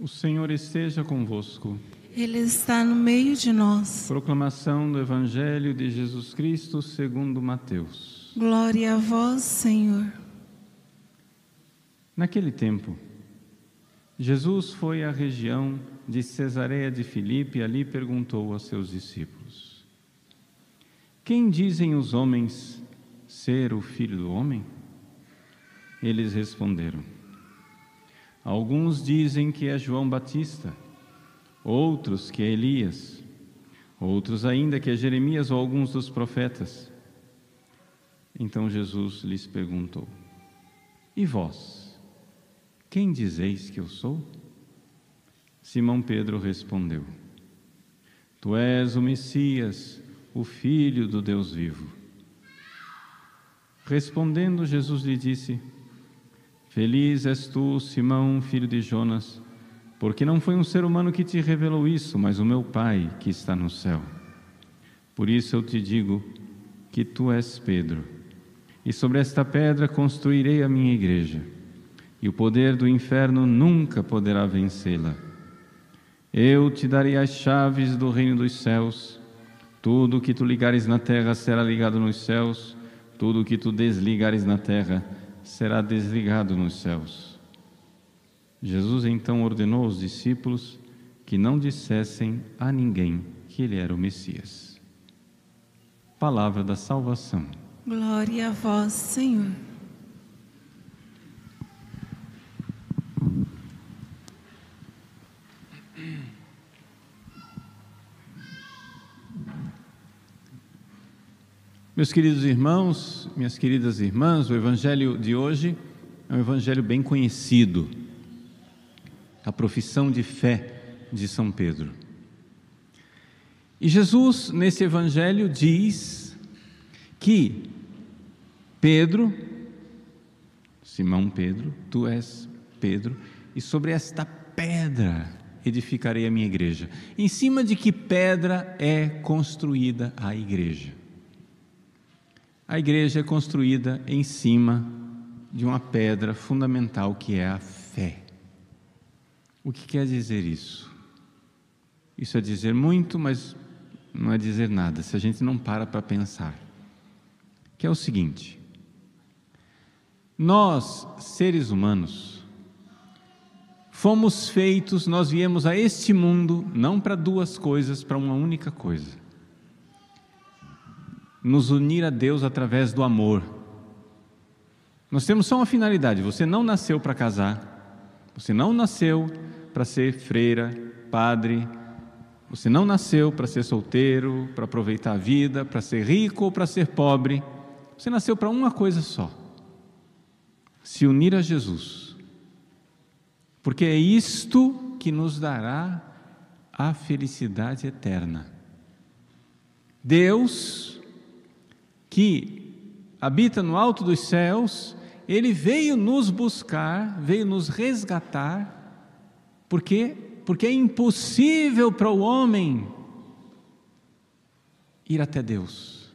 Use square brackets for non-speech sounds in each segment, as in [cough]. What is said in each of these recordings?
O Senhor esteja convosco. Ele está no meio de nós. Proclamação do Evangelho de Jesus Cristo segundo Mateus. Glória a vós, Senhor. Naquele tempo, Jesus foi à região de Cesareia de Filipe e ali perguntou aos seus discípulos: Quem dizem os homens ser o filho do homem? Eles responderam: Alguns dizem que é João Batista, outros que é Elias, outros ainda que é Jeremias ou alguns dos profetas. Então Jesus lhes perguntou: E vós, quem dizeis que eu sou? Simão Pedro respondeu: Tu és o Messias, o Filho do Deus vivo. Respondendo, Jesus lhe disse: Feliz és tu, Simão, filho de Jonas, porque não foi um ser humano que te revelou isso, mas o meu Pai que está no céu. Por isso eu te digo que tu és Pedro, e sobre esta pedra construirei a minha igreja, e o poder do inferno nunca poderá vencê-la. Eu te darei as chaves do reino dos céus. Tudo o que tu ligares na terra será ligado nos céus, tudo o que tu desligares na terra será desligado nos céus. Jesus então ordenou aos discípulos que não dissessem a ninguém que ele era o Messias. Palavra da salvação. Glória a vós, Senhor. Meus queridos irmãos, minhas queridas irmãs, o evangelho de hoje é um evangelho bem conhecido. A profissão de fé de São Pedro. E Jesus, nesse evangelho, diz que Pedro, Simão Pedro, tu és Pedro, e sobre esta pedra edificarei a minha igreja. Em cima de que pedra é construída a igreja? A igreja é construída em cima de uma pedra fundamental que é a fé. O que quer dizer isso? Isso é dizer muito, mas não é dizer nada, se a gente não para para pensar. Que é o seguinte: nós, seres humanos, fomos feitos, nós viemos a este mundo não para duas coisas, para uma única coisa nos unir a Deus através do amor. Nós temos só uma finalidade: você não nasceu para casar, você não nasceu para ser freira, padre, você não nasceu para ser solteiro, para aproveitar a vida, para ser rico ou para ser pobre. Você nasceu para uma coisa só: se unir a Jesus. Porque é isto que nos dará a felicidade eterna. Deus que habita no alto dos céus, ele veio nos buscar, veio nos resgatar, por quê? Porque é impossível para o homem ir até Deus.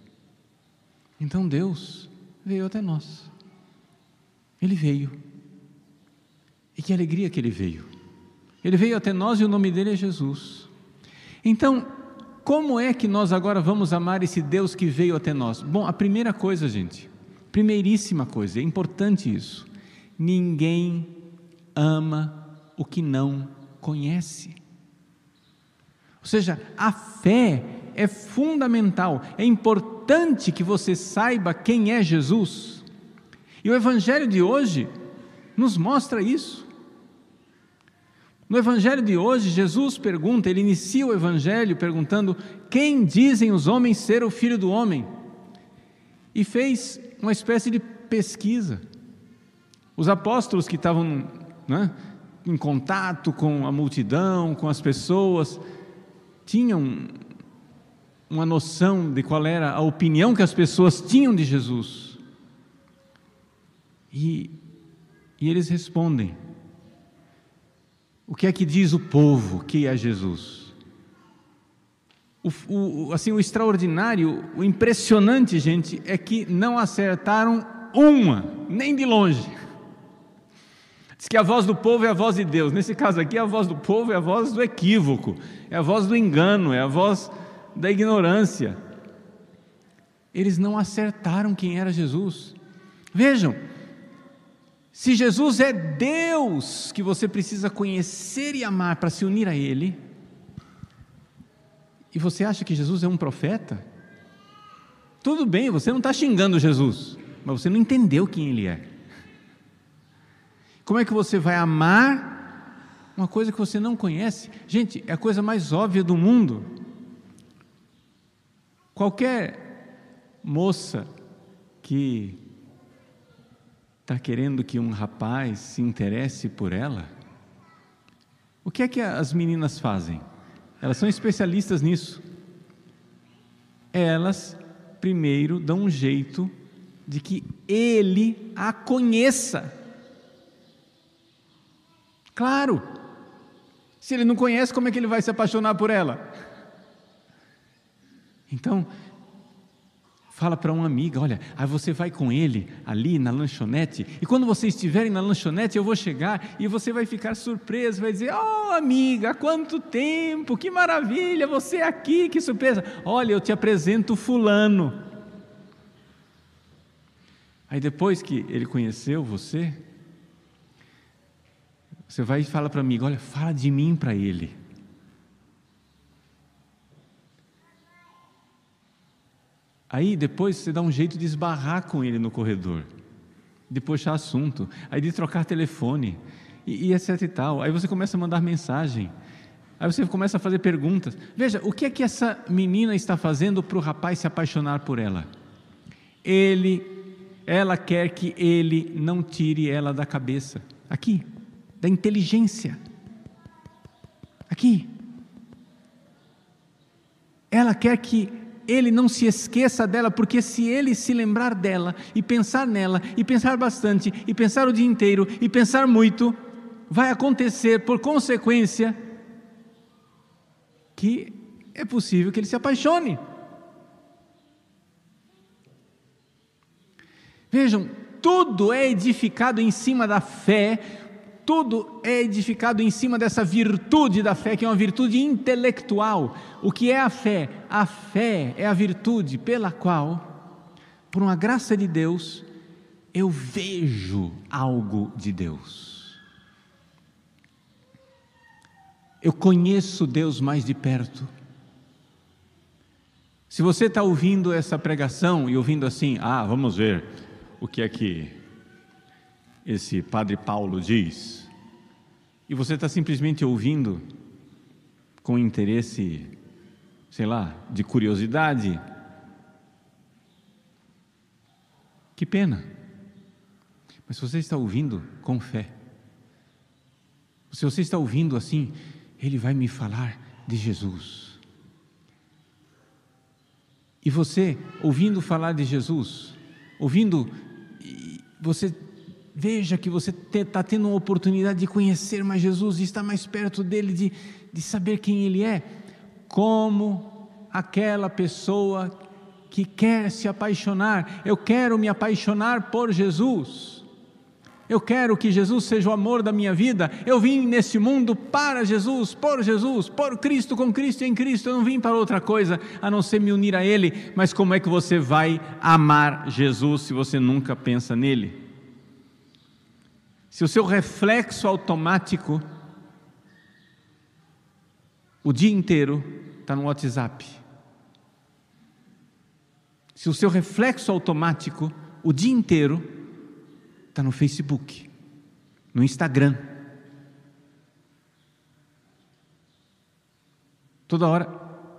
Então Deus veio até nós. Ele veio. E que alegria que ele veio. Ele veio até nós e o nome dele é Jesus. Então, como é que nós agora vamos amar esse Deus que veio até nós? Bom, a primeira coisa, gente, primeiríssima coisa, é importante isso. Ninguém ama o que não conhece. Ou seja, a fé é fundamental, é importante que você saiba quem é Jesus. E o Evangelho de hoje nos mostra isso. No evangelho de hoje, Jesus pergunta, ele inicia o evangelho perguntando: Quem dizem os homens ser o filho do homem? E fez uma espécie de pesquisa. Os apóstolos que estavam né, em contato com a multidão, com as pessoas, tinham uma noção de qual era a opinião que as pessoas tinham de Jesus. E, e eles respondem: o que é que diz o povo que é Jesus? O, o, assim, o extraordinário, o impressionante, gente, é que não acertaram uma, nem de longe. Diz que a voz do povo é a voz de Deus. Nesse caso aqui, a voz do povo é a voz do equívoco, é a voz do engano, é a voz da ignorância. Eles não acertaram quem era Jesus. Vejam, se Jesus é Deus que você precisa conhecer e amar para se unir a Ele, e você acha que Jesus é um profeta? Tudo bem, você não está xingando Jesus, mas você não entendeu quem Ele é. Como é que você vai amar uma coisa que você não conhece? Gente, é a coisa mais óbvia do mundo. Qualquer moça que está querendo que um rapaz se interesse por ela, o que é que as meninas fazem? Elas são especialistas nisso. Elas primeiro dão um jeito de que ele a conheça. Claro. Se ele não conhece, como é que ele vai se apaixonar por ela? Então, fala para uma amiga: olha, aí você vai com ele ali na lanchonete, e quando vocês estiverem na lanchonete, eu vou chegar e você vai ficar surpreso, vai dizer: Oh, amiga, quanto tempo, que maravilha, você é aqui, que surpresa. Olha, eu te apresento Fulano. Aí depois que ele conheceu você, você vai e fala para mim, olha, fala de mim para ele. Aí depois você dá um jeito de esbarrar com ele no corredor, de puxar assunto, aí de trocar telefone, e, e etc e tal. Aí você começa a mandar mensagem, aí você começa a fazer perguntas. Veja, o que é que essa menina está fazendo para o rapaz se apaixonar por ela? Ele, ela quer que ele não tire ela da cabeça. Aqui, da inteligência. Aqui. Ela quer que ele não se esqueça dela, porque se ele se lembrar dela e pensar nela, e pensar bastante, e pensar o dia inteiro, e pensar muito, vai acontecer por consequência que é possível que ele se apaixone. Vejam, tudo é edificado em cima da fé, tudo é edificado em cima dessa virtude da fé, que é uma virtude intelectual. O que é a fé? A fé é a virtude pela qual, por uma graça de Deus, eu vejo algo de Deus. Eu conheço Deus mais de perto. Se você está ouvindo essa pregação e ouvindo assim, ah, vamos ver o que é que esse Padre Paulo diz, e você está simplesmente ouvindo com interesse, sei lá, de curiosidade, que pena. Mas você está ouvindo com fé, se você está ouvindo assim, ele vai me falar de Jesus. E você, ouvindo falar de Jesus, ouvindo, você Veja que você está tendo uma oportunidade de conhecer mais Jesus, de estar mais perto dele, de, de saber quem ele é. Como aquela pessoa que quer se apaixonar, eu quero me apaixonar por Jesus. Eu quero que Jesus seja o amor da minha vida. Eu vim nesse mundo para Jesus, por Jesus, por Cristo, com Cristo e em Cristo. Eu não vim para outra coisa a não ser me unir a Ele. Mas como é que você vai amar Jesus se você nunca pensa nele? Se o seu reflexo automático o dia inteiro está no WhatsApp, se o seu reflexo automático o dia inteiro está no Facebook, no Instagram, toda hora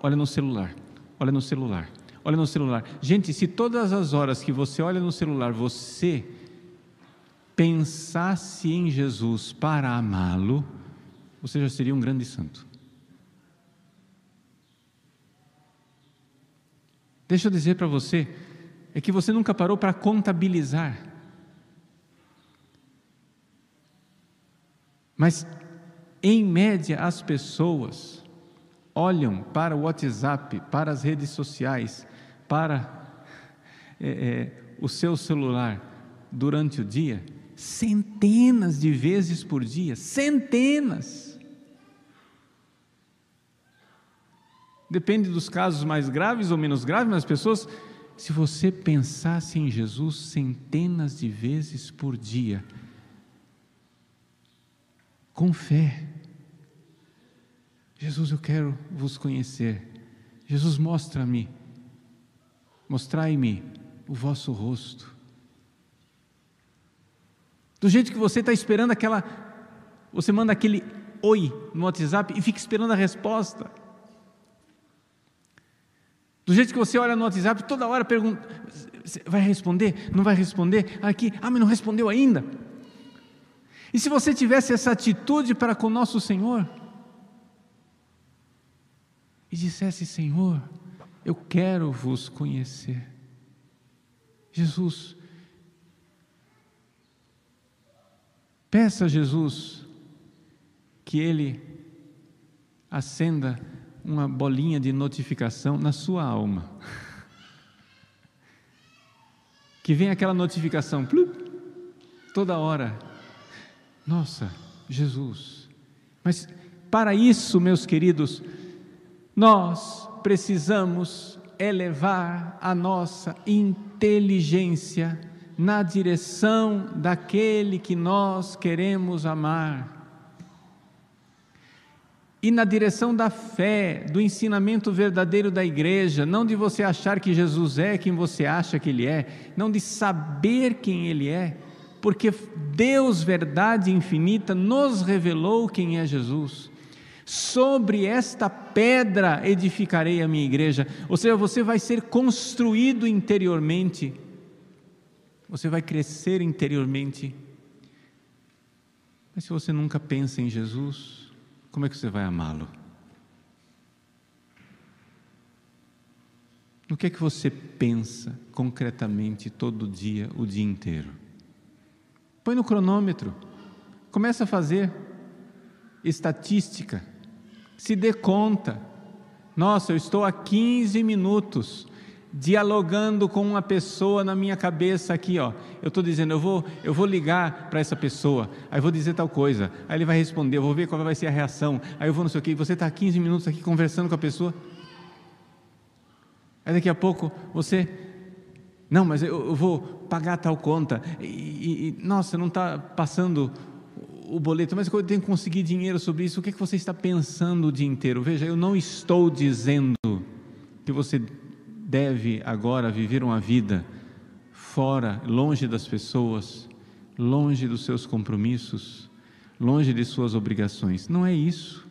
olha no celular, olha no celular, olha no celular. Gente, se todas as horas que você olha no celular você pensasse em Jesus para amá-lo, você já seria um grande santo. Deixa eu dizer para você, é que você nunca parou para contabilizar. Mas, em média, as pessoas olham para o WhatsApp, para as redes sociais, para [laughs] é, é, o seu celular durante o dia centenas de vezes por dia, centenas. Depende dos casos mais graves ou menos graves, mas as pessoas, se você pensasse em Jesus centenas de vezes por dia, com fé, Jesus, eu quero vos conhecer. Jesus, mostra-me, mostrai-me o vosso rosto. Do jeito que você está esperando aquela, você manda aquele oi no WhatsApp e fica esperando a resposta. Do jeito que você olha no WhatsApp, toda hora pergunta: vai responder? Não vai responder? Aqui, ah, mas não respondeu ainda. E se você tivesse essa atitude para com nosso Senhor, e dissesse: Senhor, eu quero vos conhecer. Jesus, peça a Jesus que Ele acenda uma bolinha de notificação na sua alma. Que vem aquela notificação, toda hora. Nossa, Jesus. Mas para isso, meus queridos, nós precisamos elevar a nossa inteligência na direção daquele que nós queremos amar. E na direção da fé, do ensinamento verdadeiro da igreja, não de você achar que Jesus é quem você acha que ele é, não de saber quem ele é, porque Deus, verdade infinita, nos revelou quem é Jesus. Sobre esta pedra edificarei a minha igreja. Ou seja, você vai ser construído interiormente, você vai crescer interiormente. Mas se você nunca pensa em Jesus, como é que você vai amá-lo? No que é que você pensa concretamente todo dia, o dia inteiro? Põe no cronômetro, começa a fazer estatística se dê conta. Nossa, eu estou há 15 minutos dialogando com uma pessoa na minha cabeça aqui, ó. Eu estou dizendo, eu vou, eu vou ligar para essa pessoa, aí vou dizer tal coisa, aí ele vai responder, eu vou ver qual vai ser a reação, aí eu vou não sei o que, você está 15 minutos aqui conversando com a pessoa, aí daqui a pouco você, não, mas eu, eu vou pagar tal conta, e, e nossa, não está passando o boleto, mas eu tenho que conseguir dinheiro sobre isso. O que, é que você está pensando o dia inteiro? Veja, eu não estou dizendo que você deve agora viver uma vida fora, longe das pessoas, longe dos seus compromissos, longe de suas obrigações. Não é isso.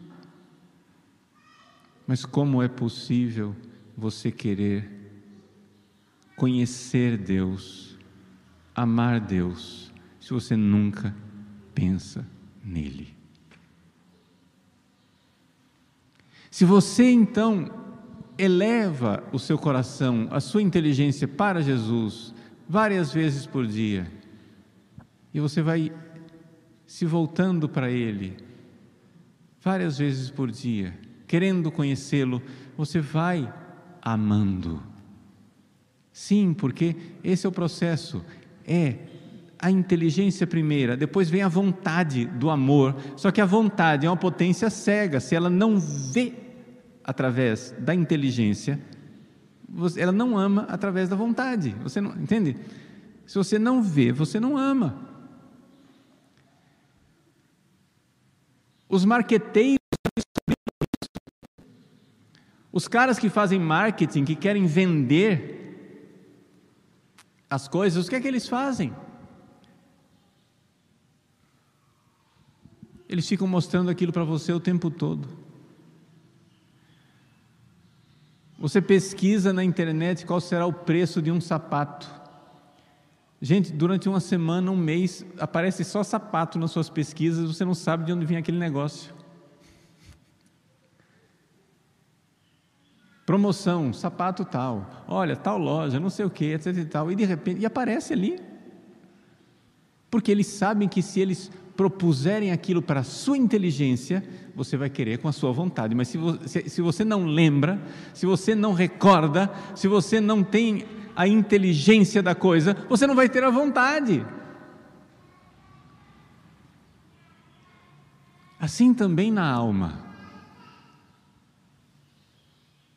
Mas como é possível você querer conhecer Deus, amar Deus, se você nunca pensa nele. Se você então eleva o seu coração, a sua inteligência para Jesus várias vezes por dia, e você vai se voltando para Ele várias vezes por dia, querendo conhecê-lo, você vai amando. Sim, porque esse é o processo, é a inteligência primeira, depois vem a vontade do amor. Só que a vontade é uma potência cega, se ela não vê através da inteligência, ela não ama através da vontade. Você não entende? Se você não vê, você não ama. Os marqueteiros os caras que fazem marketing, que querem vender as coisas, o que é que eles fazem? Eles ficam mostrando aquilo para você o tempo todo. Você pesquisa na internet qual será o preço de um sapato. Gente, durante uma semana, um mês, aparece só sapato nas suas pesquisas, você não sabe de onde vem aquele negócio. Promoção, sapato tal, olha, tal loja, não sei o que, etc e tal, e de repente, e aparece ali porque eles sabem que se eles propuserem aquilo para a sua inteligência, você vai querer com a sua vontade. Mas se você, se você não lembra, se você não recorda, se você não tem a inteligência da coisa, você não vai ter a vontade. Assim também na alma.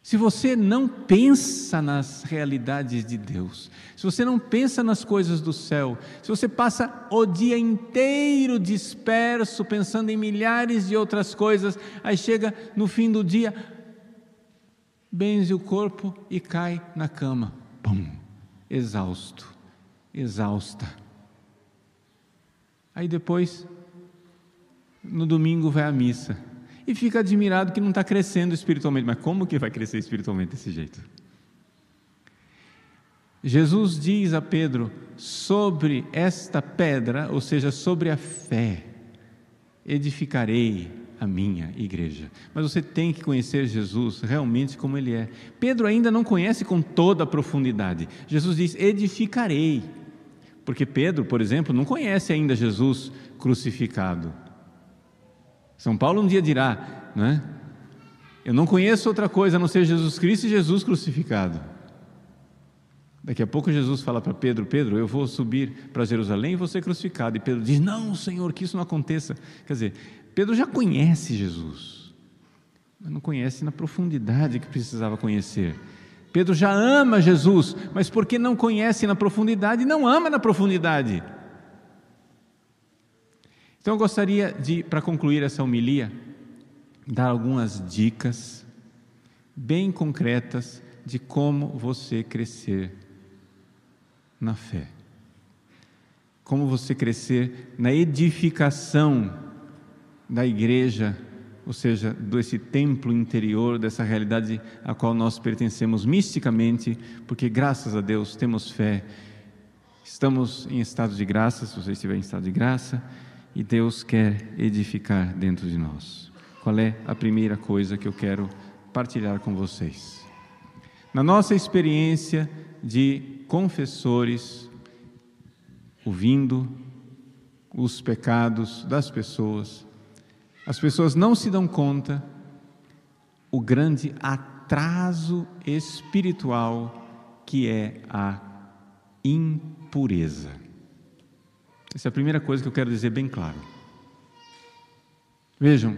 Se você não pensa nas realidades de Deus, se você não pensa nas coisas do céu, se você passa o dia inteiro disperso, pensando em milhares de outras coisas, aí chega no fim do dia, benze o corpo e cai na cama, pum, exausto, exausta. Aí depois, no domingo, vai à missa e fica admirado que não está crescendo espiritualmente. Mas como que vai crescer espiritualmente desse jeito? Jesus diz a Pedro sobre esta pedra, ou seja, sobre a fé, edificarei a minha igreja. Mas você tem que conhecer Jesus realmente como ele é. Pedro ainda não conhece com toda a profundidade. Jesus diz: edificarei. Porque Pedro, por exemplo, não conhece ainda Jesus crucificado. São Paulo um dia dirá, né? Eu não conheço outra coisa a não ser Jesus Cristo e Jesus crucificado. Daqui a pouco Jesus fala para Pedro: Pedro, eu vou subir para Jerusalém e vou ser crucificado. E Pedro diz: Não, Senhor, que isso não aconteça. Quer dizer, Pedro já conhece Jesus, mas não conhece na profundidade que precisava conhecer. Pedro já ama Jesus, mas porque não conhece na profundidade, não ama na profundidade. Então eu gostaria de, para concluir essa homilia, dar algumas dicas bem concretas de como você crescer na fé. Como você crescer na edificação da igreja, ou seja, desse templo interior, dessa realidade a qual nós pertencemos misticamente, porque graças a Deus temos fé, estamos em estado de graça, se você estiver em estado de graça, e Deus quer edificar dentro de nós. Qual é a primeira coisa que eu quero partilhar com vocês? Na nossa experiência de confessores, ouvindo os pecados das pessoas, as pessoas não se dão conta o grande atraso espiritual que é a impureza. Essa é a primeira coisa que eu quero dizer bem claro. Vejam,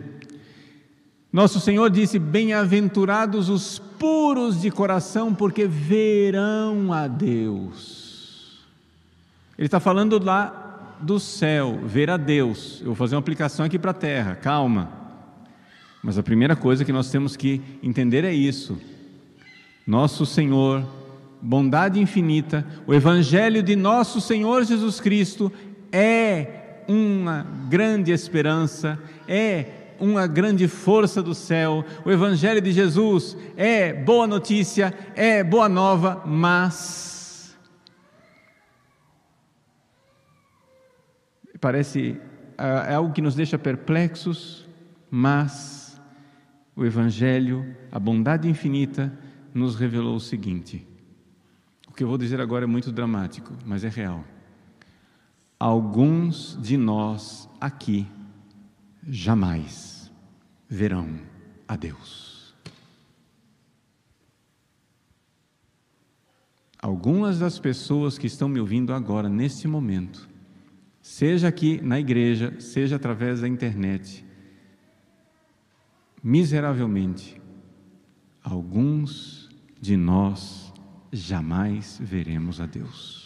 nosso Senhor disse: Bem-aventurados os puros de coração, porque verão a Deus. Ele está falando lá do céu, ver a Deus. Eu vou fazer uma aplicação aqui para a terra, calma. Mas a primeira coisa que nós temos que entender é isso. Nosso Senhor, bondade infinita, o Evangelho de nosso Senhor Jesus Cristo é uma grande esperança, é uma grande força do céu. O Evangelho de Jesus é boa notícia, é boa nova, mas parece é algo que nos deixa perplexos, mas o Evangelho, a bondade infinita, nos revelou o seguinte. O que eu vou dizer agora é muito dramático, mas é real alguns de nós aqui jamais verão a Deus. Algumas das pessoas que estão me ouvindo agora, neste momento, seja aqui na igreja, seja através da internet, miseravelmente, alguns de nós jamais veremos a Deus.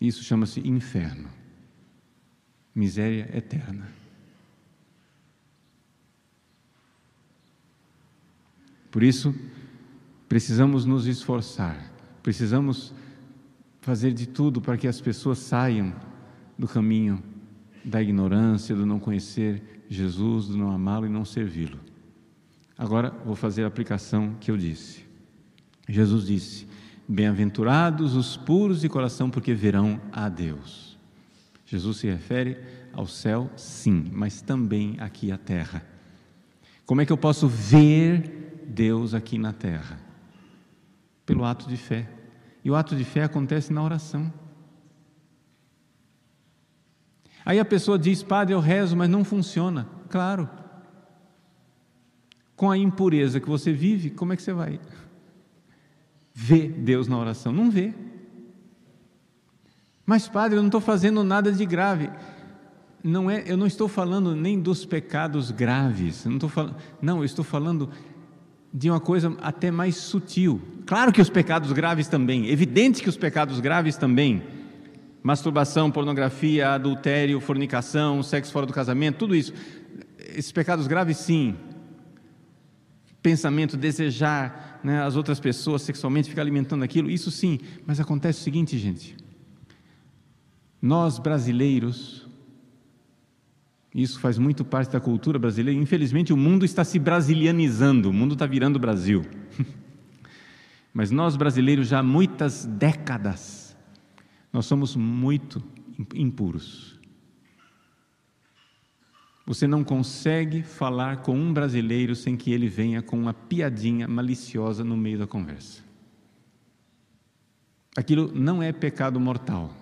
Isso chama-se inferno, miséria eterna. Por isso, precisamos nos esforçar, precisamos fazer de tudo para que as pessoas saiam do caminho da ignorância, do não conhecer Jesus, do não amá-lo e não servi-lo. Agora vou fazer a aplicação que eu disse. Jesus disse: Bem-aventurados os puros de coração, porque verão a Deus. Jesus se refere ao céu, sim, mas também aqui à terra. Como é que eu posso ver Deus aqui na terra? Pelo ato de fé. E o ato de fé acontece na oração. Aí a pessoa diz, Padre, eu rezo, mas não funciona. Claro. Com a impureza que você vive, como é que você vai? Vê Deus na oração? Não vê. Mas, padre, eu não estou fazendo nada de grave. não é, eu não estou falando nem dos pecados graves, não, estou falando, não, eu estou falando de uma coisa até mais sutil. Claro que os pecados graves também, evidente que os pecados graves também, masturbação, pornografia, adultério, fornicação, sexo fora do casamento, tudo isso, esses pecados graves sim. Pensamento, desejar né, as outras pessoas sexualmente, ficar alimentando aquilo, isso sim, mas acontece o seguinte, gente. Nós brasileiros, isso faz muito parte da cultura brasileira. Infelizmente, o mundo está se brasilianizando, o mundo está virando Brasil. [laughs] Mas nós brasileiros, já há muitas décadas, nós somos muito impuros. Você não consegue falar com um brasileiro sem que ele venha com uma piadinha maliciosa no meio da conversa. Aquilo não é pecado mortal,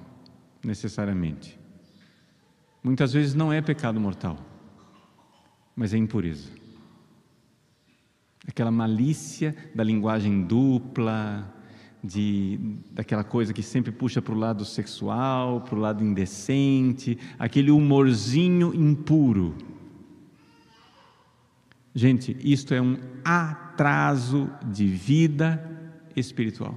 necessariamente. Muitas vezes não é pecado mortal, mas é impureza. Aquela malícia da linguagem dupla, de, daquela coisa que sempre puxa para o lado sexual, para o lado indecente, aquele humorzinho impuro. Gente, isto é um atraso de vida espiritual,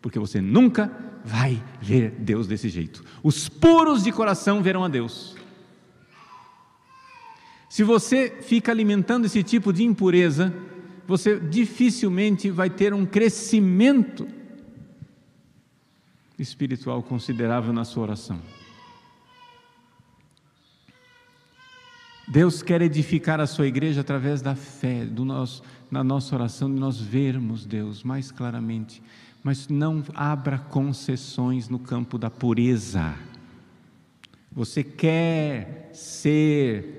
porque você nunca vai ver Deus desse jeito. Os puros de coração verão a Deus. Se você fica alimentando esse tipo de impureza, você dificilmente vai ter um crescimento espiritual considerável na sua oração. Deus quer edificar a sua igreja através da fé, do nosso, na nossa oração, de nós vermos Deus mais claramente, mas não abra concessões no campo da pureza. Você quer ser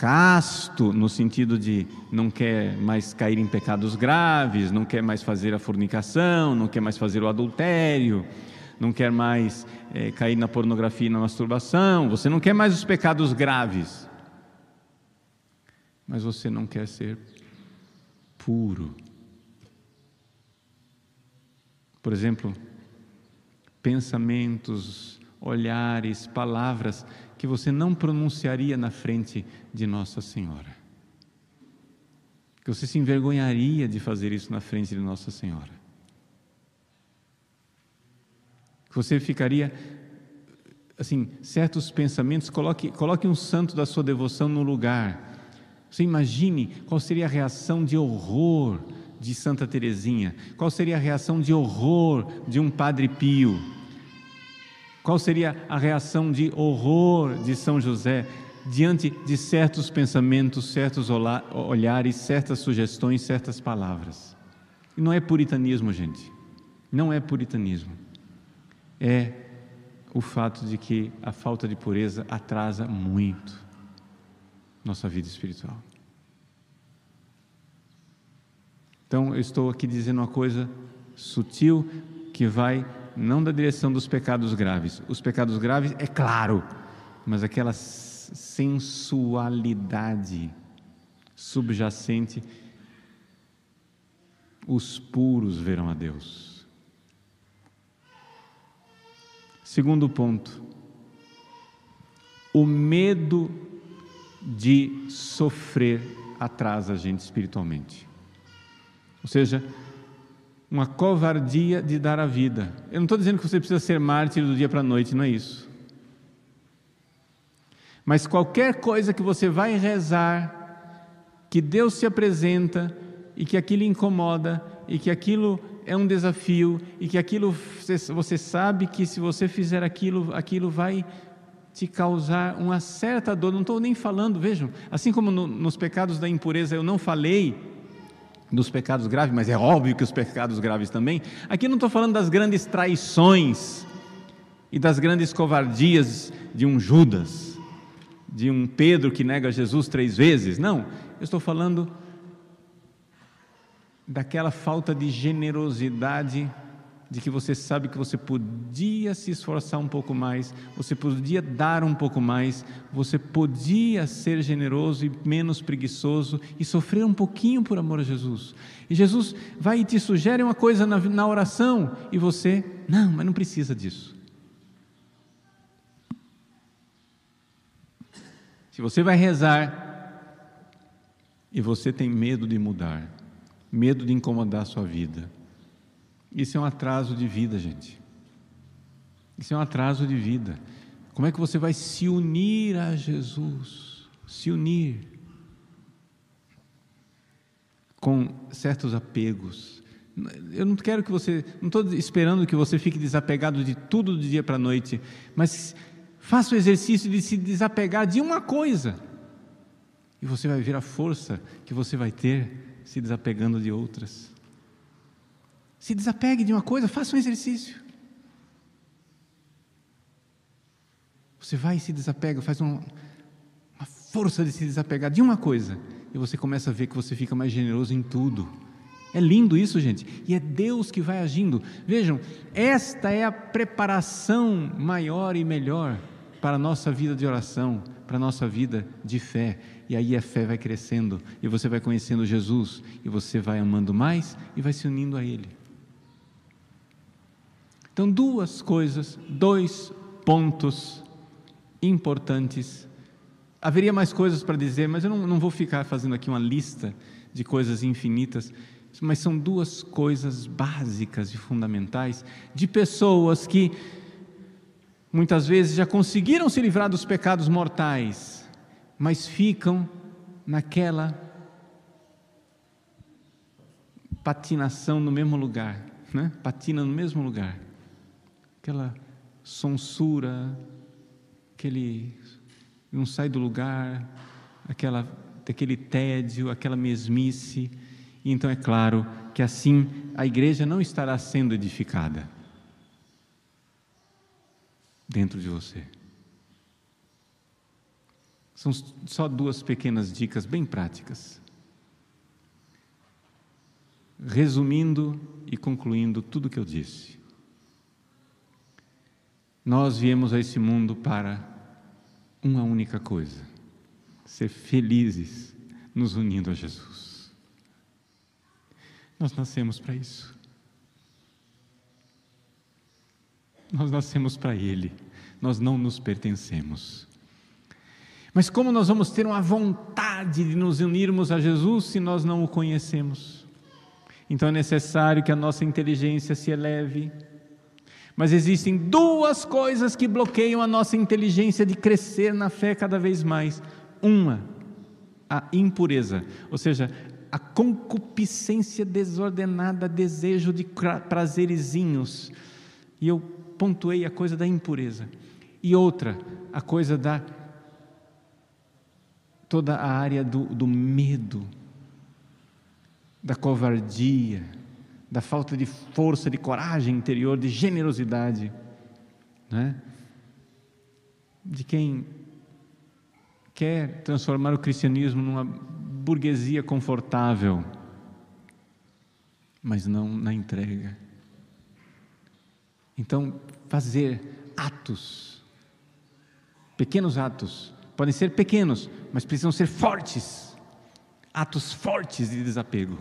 casto, no sentido de não quer mais cair em pecados graves, não quer mais fazer a fornicação, não quer mais fazer o adultério, não quer mais é, cair na pornografia e na masturbação, você não quer mais os pecados graves, mas você não quer ser puro. Por exemplo, pensamentos, olhares, palavras que você não pronunciaria na frente de Nossa Senhora. Que você se envergonharia de fazer isso na frente de Nossa Senhora. Que você ficaria, assim, certos pensamentos, coloque, coloque um santo da sua devoção no lugar. Você imagine qual seria a reação de horror de Santa Teresinha, qual seria a reação de horror de um Padre Pio qual seria a reação de horror de São José diante de certos pensamentos, certos olhares, certas sugestões, certas palavras? E não é puritanismo, gente. Não é puritanismo. É o fato de que a falta de pureza atrasa muito nossa vida espiritual. Então, eu estou aqui dizendo uma coisa sutil que vai não da direção dos pecados graves. Os pecados graves, é claro, mas aquela sensualidade subjacente, os puros verão a Deus. Segundo ponto, o medo de sofrer atrasa a gente espiritualmente. Ou seja, uma covardia de dar a vida. Eu não estou dizendo que você precisa ser mártir do dia para a noite, não é isso. Mas qualquer coisa que você vai rezar, que Deus se apresenta e que aquilo incomoda e que aquilo é um desafio e que aquilo você sabe que se você fizer aquilo, aquilo vai te causar uma certa dor. Não estou nem falando, vejam, assim como no, nos pecados da impureza eu não falei dos pecados graves, mas é óbvio que os pecados graves também. Aqui não estou falando das grandes traições e das grandes covardias de um Judas, de um Pedro que nega Jesus três vezes. Não, eu estou falando daquela falta de generosidade de que você sabe que você podia se esforçar um pouco mais, você podia dar um pouco mais, você podia ser generoso e menos preguiçoso e sofrer um pouquinho por amor a Jesus. E Jesus vai e te sugere uma coisa na, na oração e você, não, mas não precisa disso. Se você vai rezar e você tem medo de mudar, medo de incomodar a sua vida, isso é um atraso de vida, gente. Isso é um atraso de vida. Como é que você vai se unir a Jesus? Se unir com certos apegos. Eu não quero que você, não estou esperando que você fique desapegado de tudo do dia para a noite, mas faça o exercício de se desapegar de uma coisa. E você vai ver a força que você vai ter se desapegando de outras. Se desapegue de uma coisa, faça um exercício. Você vai e se desapega, faz uma, força de se desapegar de uma coisa, e você começa a ver que você fica mais generoso em tudo. É lindo isso, gente, e é Deus que vai agindo. Vejam, esta é a preparação maior e melhor para a nossa vida de oração, para a nossa vida de fé. E aí a fé vai crescendo, e você vai conhecendo Jesus, e você vai amando mais e vai se unindo a Ele. Então, duas coisas, dois pontos importantes. Haveria mais coisas para dizer, mas eu não, não vou ficar fazendo aqui uma lista de coisas infinitas, mas são duas coisas básicas e fundamentais de pessoas que muitas vezes já conseguiram se livrar dos pecados mortais, mas ficam naquela patinação no mesmo lugar, né? patina no mesmo lugar, aquela sonsura, aquele não sai do lugar, aquela aquele tédio, aquela mesmice. E então é claro que assim a igreja não estará sendo edificada dentro de você. São só duas pequenas dicas bem práticas. Resumindo e concluindo tudo o que eu disse. Nós viemos a esse mundo para uma única coisa: ser felizes nos unindo a Jesus. Nós nascemos para isso. Nós nascemos para Ele, nós não nos pertencemos. Mas como nós vamos ter uma vontade de nos unirmos a Jesus se nós não o conhecemos? Então é necessário que a nossa inteligência se eleve mas existem duas coisas que bloqueiam a nossa inteligência de crescer na fé cada vez mais. Uma, a impureza, ou seja, a concupiscência desordenada, desejo de prazerezinhos. E eu pontuei a coisa da impureza. E outra, a coisa da toda a área do, do medo, da covardia, da falta de força, de coragem interior, de generosidade, né? de quem quer transformar o cristianismo numa burguesia confortável, mas não na entrega. Então, fazer atos, pequenos atos, podem ser pequenos, mas precisam ser fortes, atos fortes de desapego.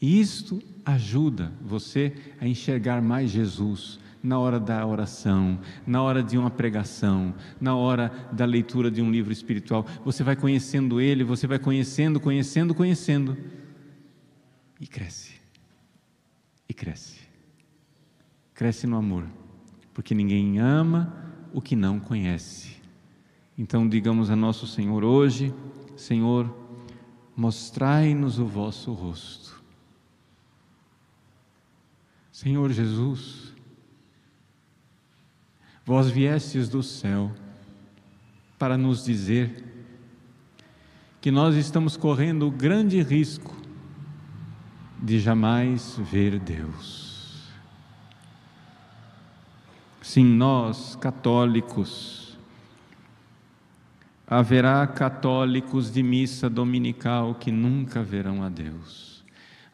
E isto ajuda você a enxergar mais Jesus na hora da oração, na hora de uma pregação, na hora da leitura de um livro espiritual. Você vai conhecendo Ele, você vai conhecendo, conhecendo, conhecendo. E cresce. E cresce. Cresce no amor. Porque ninguém ama o que não conhece. Então, digamos a nosso Senhor hoje: Senhor, mostrai-nos o vosso rosto Senhor Jesus, vós viestes do céu para nos dizer que nós estamos correndo o grande risco de jamais ver Deus. Sim, nós, católicos, haverá católicos de missa dominical que nunca verão a Deus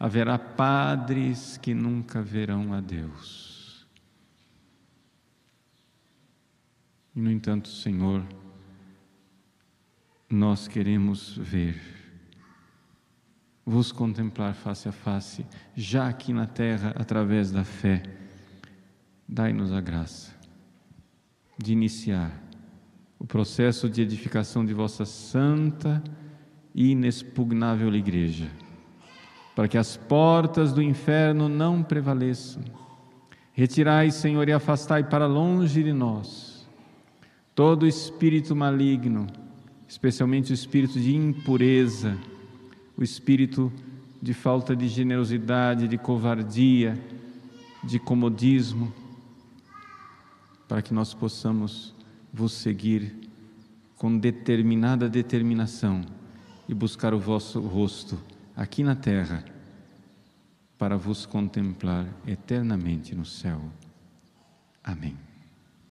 haverá padres que nunca verão a Deus. E, no entanto, Senhor, nós queremos ver, vos contemplar face a face, já aqui na terra, através da fé. Dai-nos a graça de iniciar o processo de edificação de vossa santa e inexpugnável Igreja, para que as portas do inferno não prevaleçam. Retirai, Senhor, e afastai para longe de nós todo espírito maligno, especialmente o espírito de impureza, o espírito de falta de generosidade, de covardia, de comodismo, para que nós possamos vos seguir com determinada determinação e buscar o vosso rosto aqui na terra para vos contemplar eternamente no céu. Amém.